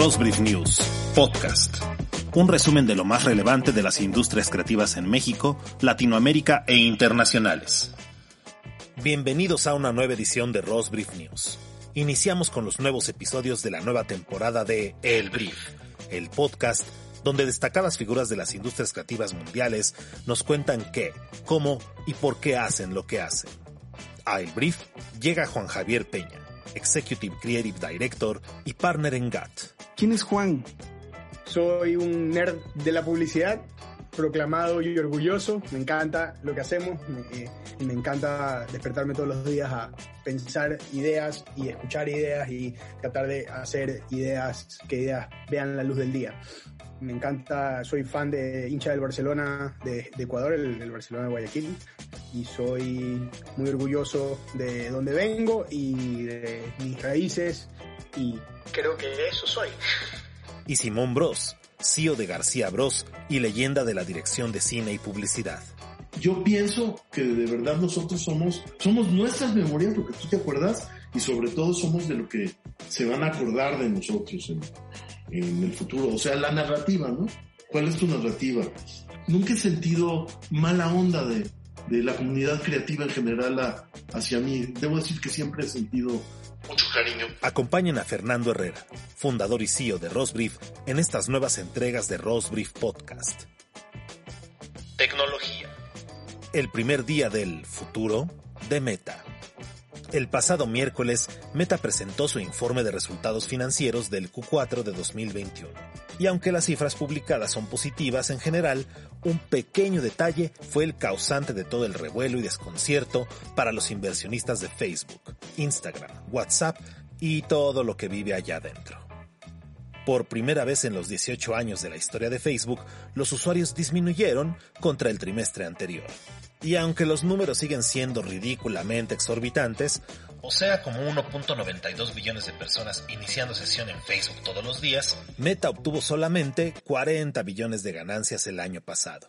Rosbrief News, podcast. Un resumen de lo más relevante de las industrias creativas en México, Latinoamérica e internacionales. Bienvenidos a una nueva edición de Rosbrief News. Iniciamos con los nuevos episodios de la nueva temporada de El Brief, el podcast donde destacadas figuras de las industrias creativas mundiales nos cuentan qué, cómo y por qué hacen lo que hacen. A El Brief llega Juan Javier Peña, Executive Creative Director y Partner en GAT. ¿Quién es Juan? Soy un nerd de la publicidad, proclamado y orgulloso. Me encanta lo que hacemos y me encanta despertarme todos los días a pensar ideas y escuchar ideas y tratar de hacer ideas que ideas vean la luz del día. Me encanta, soy fan de hincha del Barcelona de, Ecuador, el, el Barcelona de Guayaquil y soy muy orgulloso de donde vengo y de mis raíces y creo que eso soy. Y Simón Bros, CEO de García Bros y leyenda de la dirección de cine y publicidad. Yo pienso que de verdad nosotros somos, somos nuestras memorias, lo que tú te acuerdas, y sobre todo somos de lo que se van a acordar de nosotros en, en el futuro. O sea, la narrativa, ¿no? ¿Cuál es tu narrativa? Nunca he sentido mala onda de, de la comunidad creativa en general hacia mí. Debo decir que siempre he sentido mucho cariño. Acompañen a Fernando Herrera, fundador y CEO de Rosbrief, en estas nuevas entregas de Rosbrief Podcast. Tecnología. El primer día del futuro de Meta. El pasado miércoles, Meta presentó su informe de resultados financieros del Q4 de 2021. Y aunque las cifras publicadas son positivas en general, un pequeño detalle fue el causante de todo el revuelo y desconcierto para los inversionistas de Facebook, Instagram, WhatsApp y todo lo que vive allá adentro. Por primera vez en los 18 años de la historia de Facebook, los usuarios disminuyeron contra el trimestre anterior. Y aunque los números siguen siendo ridículamente exorbitantes, o sea como 1.92 billones de personas iniciando sesión en Facebook todos los días, Meta obtuvo solamente 40 billones de ganancias el año pasado.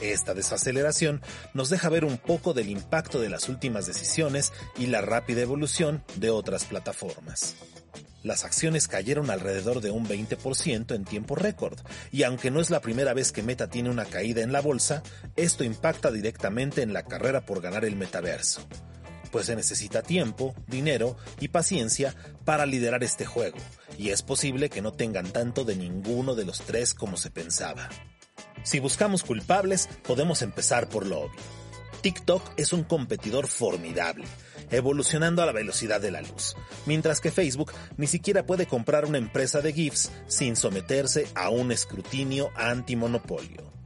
Esta desaceleración nos deja ver un poco del impacto de las últimas decisiones y la rápida evolución de otras plataformas. Las acciones cayeron alrededor de un 20% en tiempo récord, y aunque no es la primera vez que Meta tiene una caída en la bolsa, esto impacta directamente en la carrera por ganar el metaverso, pues se necesita tiempo, dinero y paciencia para liderar este juego, y es posible que no tengan tanto de ninguno de los tres como se pensaba. Si buscamos culpables, podemos empezar por lo obvio. TikTok es un competidor formidable, evolucionando a la velocidad de la luz, mientras que Facebook ni siquiera puede comprar una empresa de GIFs sin someterse a un escrutinio antimonopolio.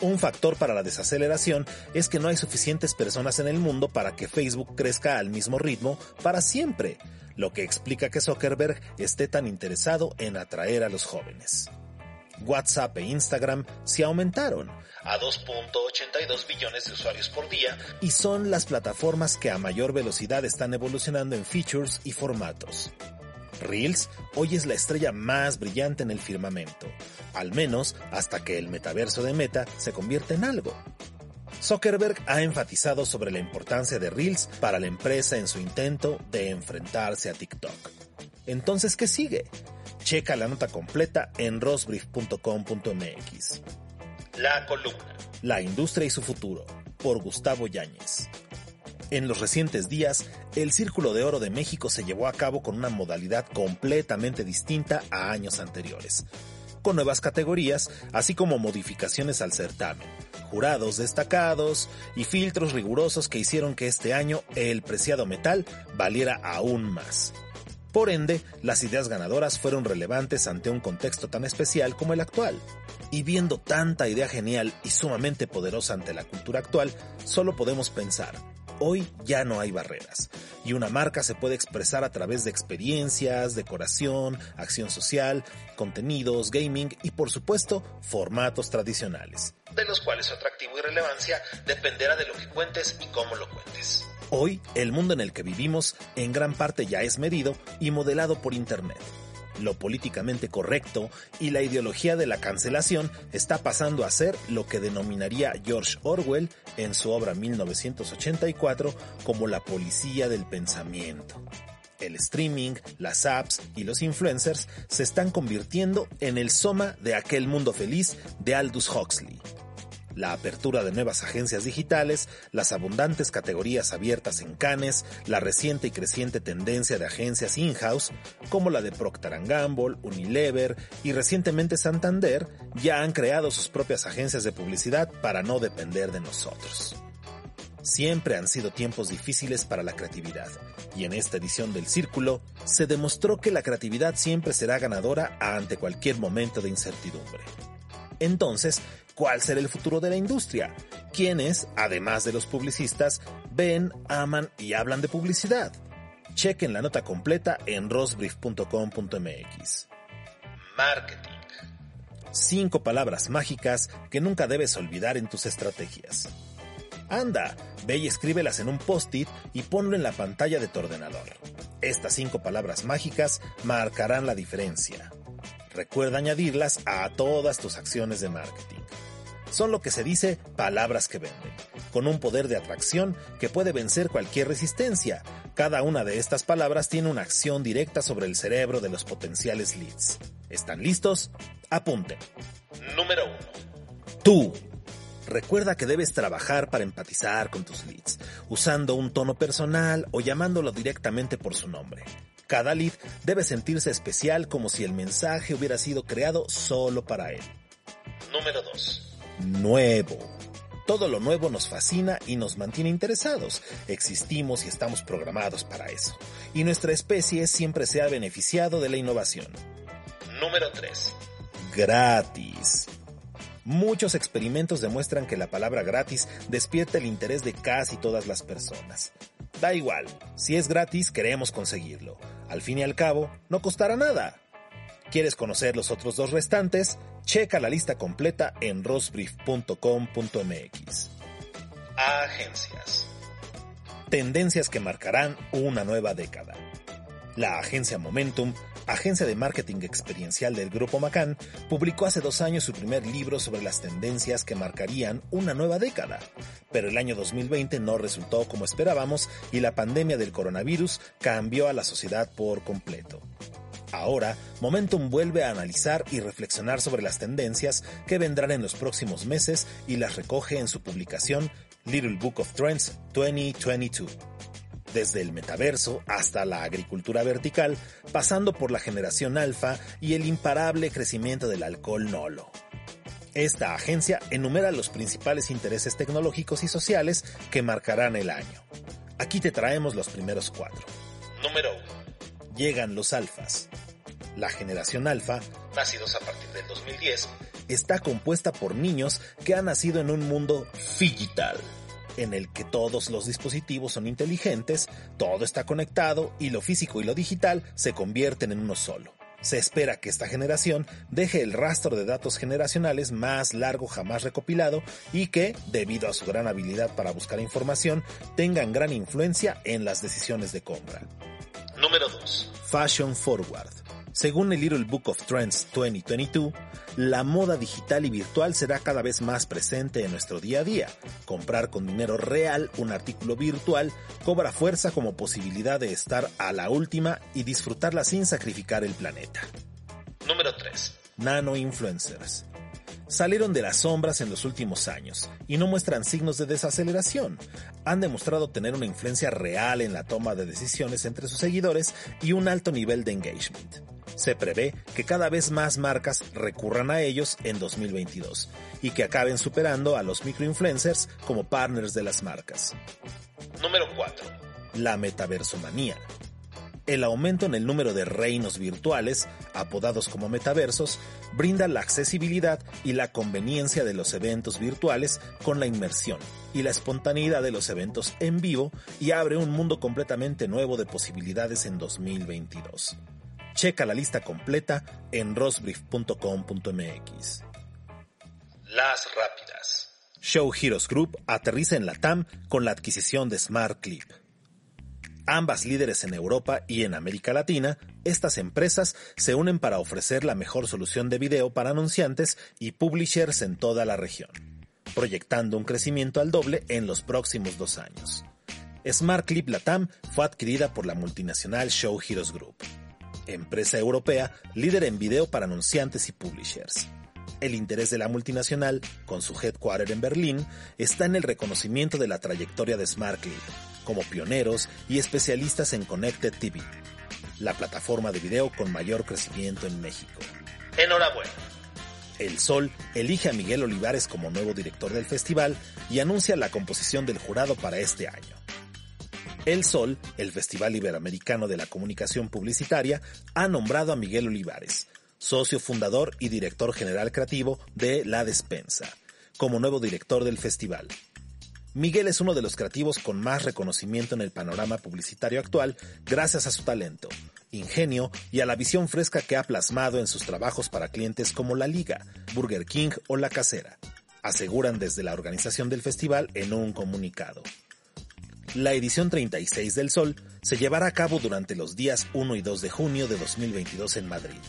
Un factor para la desaceleración es que no hay suficientes personas en el mundo para que Facebook crezca al mismo ritmo para siempre, lo que explica que Zuckerberg esté tan interesado en atraer a los jóvenes. WhatsApp e Instagram se aumentaron a 2.82 billones de usuarios por día y son las plataformas que a mayor velocidad están evolucionando en features y formatos. Reels hoy es la estrella más brillante en el firmamento, al menos hasta que el metaverso de Meta se convierte en algo. Zuckerberg ha enfatizado sobre la importancia de Reels para la empresa en su intento de enfrentarse a TikTok. Entonces, ¿qué sigue? Checa la nota completa en rosbrief.com.mx. La columna. La industria y su futuro, por Gustavo Yáñez. En los recientes días, el Círculo de Oro de México se llevó a cabo con una modalidad completamente distinta a años anteriores, con nuevas categorías, así como modificaciones al certamen, jurados destacados y filtros rigurosos que hicieron que este año el preciado metal valiera aún más. Por ende, las ideas ganadoras fueron relevantes ante un contexto tan especial como el actual. Y viendo tanta idea genial y sumamente poderosa ante la cultura actual, solo podemos pensar, hoy ya no hay barreras, y una marca se puede expresar a través de experiencias, decoración, acción social, contenidos, gaming y por supuesto formatos tradicionales, de los cuales su atractivo y relevancia dependerá de lo que cuentes y cómo lo cuentes. Hoy, el mundo en el que vivimos en gran parte ya es medido y modelado por Internet. Lo políticamente correcto y la ideología de la cancelación está pasando a ser lo que denominaría George Orwell en su obra 1984 como la policía del pensamiento. El streaming, las apps y los influencers se están convirtiendo en el soma de aquel mundo feliz de Aldous Huxley la apertura de nuevas agencias digitales, las abundantes categorías abiertas en Cannes, la reciente y creciente tendencia de agencias in-house, como la de Procter Gamble, Unilever y recientemente Santander, ya han creado sus propias agencias de publicidad para no depender de nosotros. Siempre han sido tiempos difíciles para la creatividad, y en esta edición del Círculo se demostró que la creatividad siempre será ganadora ante cualquier momento de incertidumbre. Entonces, cuál será el futuro de la industria, quienes, además de los publicistas, ven, aman y hablan de publicidad. Chequen la nota completa en rosbrief.com.mx. Marketing. Cinco palabras mágicas que nunca debes olvidar en tus estrategias. Anda, ve y escríbelas en un post-it y ponlo en la pantalla de tu ordenador. Estas cinco palabras mágicas marcarán la diferencia. Recuerda añadirlas a todas tus acciones de marketing son lo que se dice palabras que venden, con un poder de atracción que puede vencer cualquier resistencia. Cada una de estas palabras tiene una acción directa sobre el cerebro de los potenciales leads. ¿Están listos? Apunten. Número 1. Tú. Recuerda que debes trabajar para empatizar con tus leads, usando un tono personal o llamándolo directamente por su nombre. Cada lead debe sentirse especial como si el mensaje hubiera sido creado solo para él. Número 2 nuevo. Todo lo nuevo nos fascina y nos mantiene interesados. Existimos y estamos programados para eso. Y nuestra especie siempre se ha beneficiado de la innovación. Número 3. Gratis. Muchos experimentos demuestran que la palabra gratis despierta el interés de casi todas las personas. Da igual, si es gratis queremos conseguirlo. Al fin y al cabo, no costará nada. ¿Quieres conocer los otros dos restantes? Checa la lista completa en rosbrief.com.mx. Agencias. Tendencias que marcarán una nueva década. La agencia Momentum, agencia de marketing experiencial del Grupo Macan, publicó hace dos años su primer libro sobre las tendencias que marcarían una nueva década. Pero el año 2020 no resultó como esperábamos y la pandemia del coronavirus cambió a la sociedad por completo. Ahora, Momentum vuelve a analizar y reflexionar sobre las tendencias que vendrán en los próximos meses y las recoge en su publicación Little Book of Trends 2022. Desde el metaverso hasta la agricultura vertical, pasando por la generación alfa y el imparable crecimiento del alcohol nolo. Esta agencia enumera los principales intereses tecnológicos y sociales que marcarán el año. Aquí te traemos los primeros cuatro. Número 1. Llegan los alfas. La generación alfa, nacidos a partir del 2010, está compuesta por niños que han nacido en un mundo digital, en el que todos los dispositivos son inteligentes, todo está conectado y lo físico y lo digital se convierten en uno solo. Se espera que esta generación deje el rastro de datos generacionales más largo jamás recopilado y que, debido a su gran habilidad para buscar información, tengan gran influencia en las decisiones de compra. Número 2. Fashion Forward. Según el Little Book of Trends 2022, la moda digital y virtual será cada vez más presente en nuestro día a día. Comprar con dinero real un artículo virtual cobra fuerza como posibilidad de estar a la última y disfrutarla sin sacrificar el planeta. Número 3. Nano Influencers salieron de las sombras en los últimos años y no muestran signos de desaceleración. Han demostrado tener una influencia real en la toma de decisiones entre sus seguidores y un alto nivel de engagement. Se prevé que cada vez más marcas recurran a ellos en 2022 y que acaben superando a los microinfluencers como partners de las marcas. Número 4. La metaversomanía el aumento en el número de reinos virtuales, apodados como metaversos, brinda la accesibilidad y la conveniencia de los eventos virtuales con la inmersión y la espontaneidad de los eventos en vivo y abre un mundo completamente nuevo de posibilidades en 2022. Checa la lista completa en rosbrief.com.mx. Las rápidas. Show Heroes Group aterriza en la TAM con la adquisición de Smart Clip ambas líderes en Europa y en América Latina, estas empresas se unen para ofrecer la mejor solución de video para anunciantes y publishers en toda la región, proyectando un crecimiento al doble en los próximos dos años. Smart Clip Latam fue adquirida por la multinacional Show Heroes Group, empresa europea líder en video para anunciantes y publishers. El interés de la multinacional, con su headquarter en Berlín, está en el reconocimiento de la trayectoria de Smart Clip, como pioneros y especialistas en Connected TV, la plataforma de video con mayor crecimiento en México. Enhorabuena. El Sol elige a Miguel Olivares como nuevo director del festival y anuncia la composición del jurado para este año. El Sol, el Festival Iberoamericano de la Comunicación Publicitaria, ha nombrado a Miguel Olivares, socio fundador y director general creativo de La Despensa, como nuevo director del festival. Miguel es uno de los creativos con más reconocimiento en el panorama publicitario actual gracias a su talento, ingenio y a la visión fresca que ha plasmado en sus trabajos para clientes como La Liga, Burger King o La Casera, aseguran desde la organización del festival en un comunicado. La edición 36 del Sol se llevará a cabo durante los días 1 y 2 de junio de 2022 en Madrid.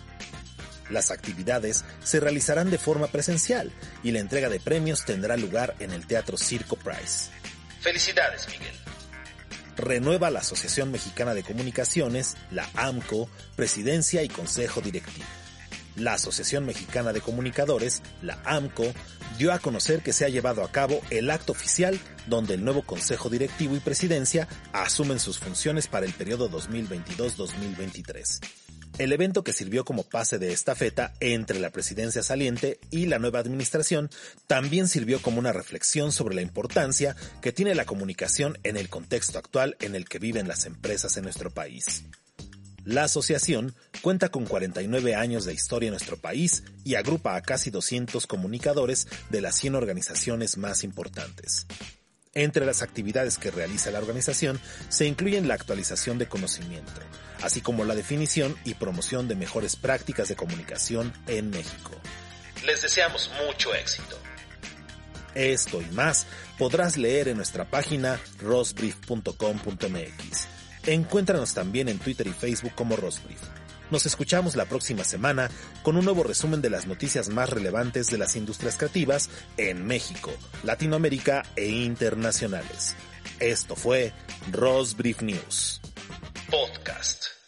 Las actividades se realizarán de forma presencial y la entrega de premios tendrá lugar en el Teatro Circo Price. Felicidades, Miguel renueva la Asociación Mexicana de Comunicaciones, la AMCO, Presidencia y Consejo Directivo. La Asociación Mexicana de Comunicadores, la AMCO, dio a conocer que se ha llevado a cabo el acto oficial donde el nuevo Consejo Directivo y Presidencia asumen sus funciones para el periodo 2022-2023 el evento que sirvió como pase de estafeta entre la presidencia saliente y la nueva administración también sirvió como una reflexión sobre la importancia que tiene la comunicación en el contexto actual en el que viven las empresas en nuestro país. La asociación cuenta con 49 años de historia en nuestro país y agrupa a casi 200 comunicadores de las 100 organizaciones más importantes. Entre las actividades que realiza la organización se incluyen la actualización de conocimiento, así como la definición y promoción de mejores prácticas de comunicación en México. Les deseamos mucho éxito. Esto y más podrás leer en nuestra página rosbrief.com.mx. Encuéntranos también en Twitter y Facebook como Rosbrief. Nos escuchamos la próxima semana con un nuevo resumen de las noticias más relevantes de las industrias creativas en México, Latinoamérica e internacionales. Esto fue Rosbrief News. Podcast.